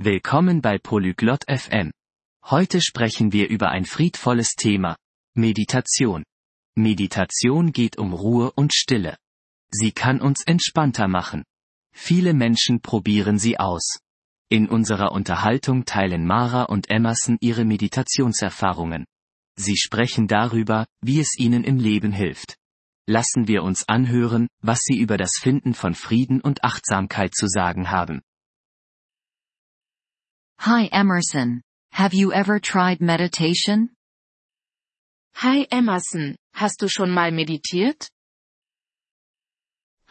Willkommen bei Polyglot FM. Heute sprechen wir über ein friedvolles Thema. Meditation. Meditation geht um Ruhe und Stille. Sie kann uns entspannter machen. Viele Menschen probieren sie aus. In unserer Unterhaltung teilen Mara und Emerson ihre Meditationserfahrungen. Sie sprechen darüber, wie es ihnen im Leben hilft. Lassen wir uns anhören, was sie über das Finden von Frieden und Achtsamkeit zu sagen haben. Hi Emerson. Have you ever tried meditation? Hi Emerson, hast du schon mal meditiert?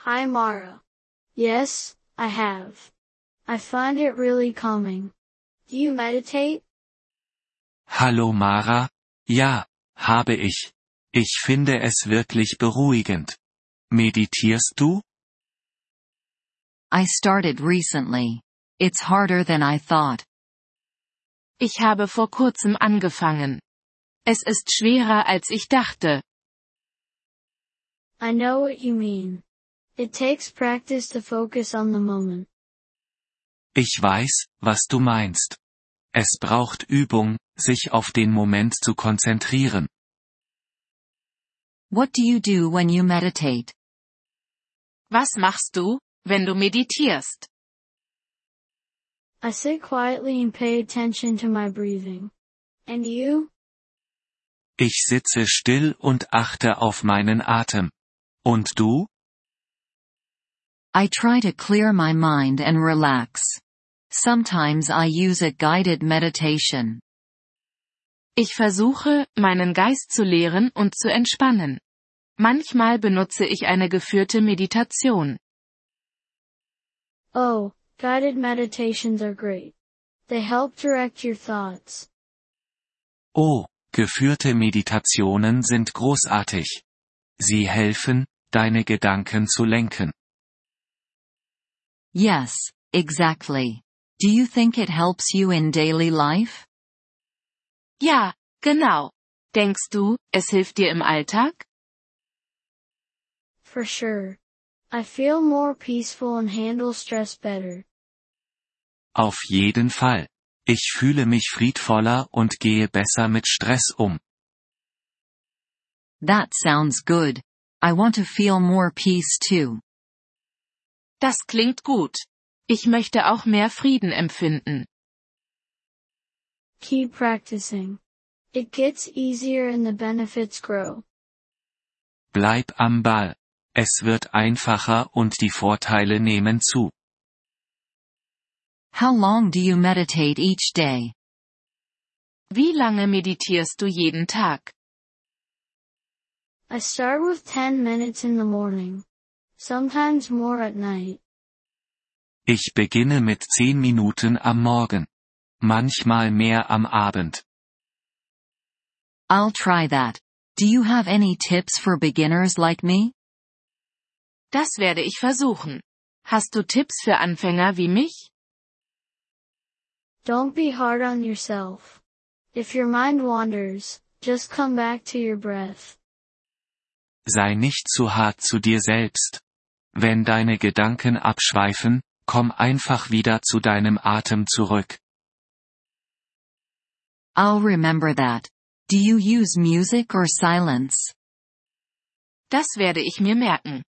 Hi Mara. Yes, I have. I find it really calming. Do you meditate? Hallo Mara, ja, habe ich. Ich finde es wirklich beruhigend. Meditierst du? I started recently. It's harder than I thought. Ich habe vor kurzem angefangen. Es ist schwerer als ich dachte. I know what you mean. It takes practice to focus on the moment. Ich weiß, was du meinst. Es braucht Übung, sich auf den Moment zu konzentrieren. What do you do when you meditate? Was machst du, wenn du meditierst? I sit quietly and pay attention to my breathing. And you? Ich sitze still und achte auf meinen Atem. Und du? I try to clear my mind and relax. Sometimes I use a guided meditation. Ich versuche, meinen Geist zu leeren und zu entspannen. Manchmal benutze ich eine geführte Meditation. Oh, guided meditations are great. They help direct your thoughts. Oh, geführte Meditationen sind großartig. Sie helfen, deine Gedanken zu lenken. Yes, exactly. Do you think it helps you in daily life? Ja, genau. Denkst du, es hilft dir im Alltag? For sure. I feel more peaceful and handle stress better. Auf jeden Fall. Ich fühle mich friedvoller und gehe besser mit Stress um. That sounds good. I want to feel more peace too. Das klingt gut. Ich möchte auch mehr Frieden empfinden. Keep practicing. It gets easier and the benefits grow. Bleib am Ball. Es wird einfacher und die Vorteile nehmen zu. How long do you meditate each day? Wie lange meditierst du jeden Tag? I start with 10 minutes in the morning. Sometimes more at night. Ich beginne mit zehn Minuten am Morgen. Manchmal mehr am Abend. I'll try that. Do you have any tips for beginners like me? Das werde ich versuchen. Hast du Tipps für Anfänger wie mich? Don't be hard on yourself. If your mind wanders, just come back to your breath. Sei nicht zu hart zu dir selbst. Wenn deine Gedanken abschweifen, komm einfach wieder zu deinem Atem zurück. I'll remember that. Do you use music or silence? Das werde ich mir merken.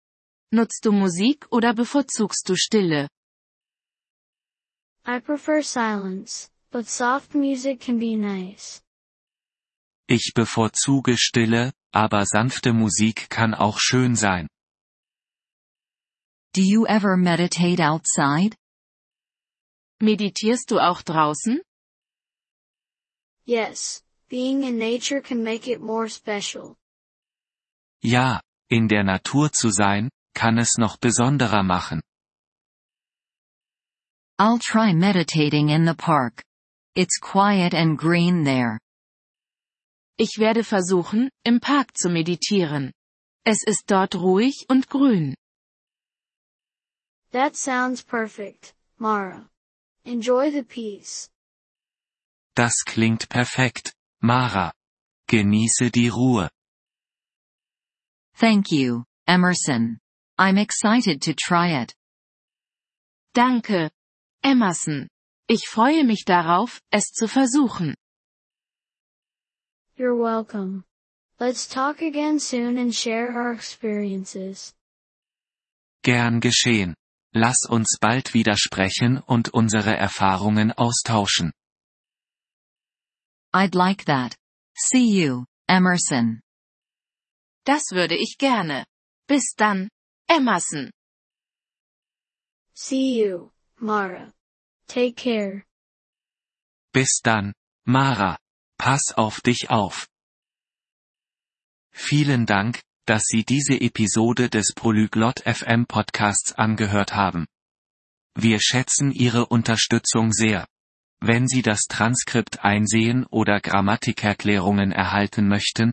Nutzt du Musik oder bevorzugst du Stille? I prefer silence, but soft music can be nice. Ich bevorzuge Stille, aber sanfte Musik kann auch schön sein. Do you ever meditate outside? Meditierst du auch draußen? Yes, being in nature can make it more special. Ja, in der Natur zu sein, kann es noch besonderer machen. I'll try meditating in the park. It's quiet and green there. Ich werde versuchen, im Park zu meditieren. Es ist dort ruhig und grün. That sounds perfect, Mara. Enjoy the peace. Das klingt perfekt, Mara. Genieße die Ruhe. Thank you, Emerson. I'm excited to try it. Danke. Emerson. Ich freue mich darauf, es zu versuchen. You're welcome. Let's talk again soon and share our experiences. Gern geschehen. Lass uns bald wieder sprechen und unsere Erfahrungen austauschen. I'd like that. See you, Emerson. Das würde ich gerne. Bis dann, Emerson. See you, Mara. Take care. Bis dann, Mara. Pass auf dich auf. Vielen Dank, dass Sie diese Episode des Polyglot FM Podcasts angehört haben. Wir schätzen Ihre Unterstützung sehr. Wenn Sie das Transkript einsehen oder Grammatikerklärungen erhalten möchten,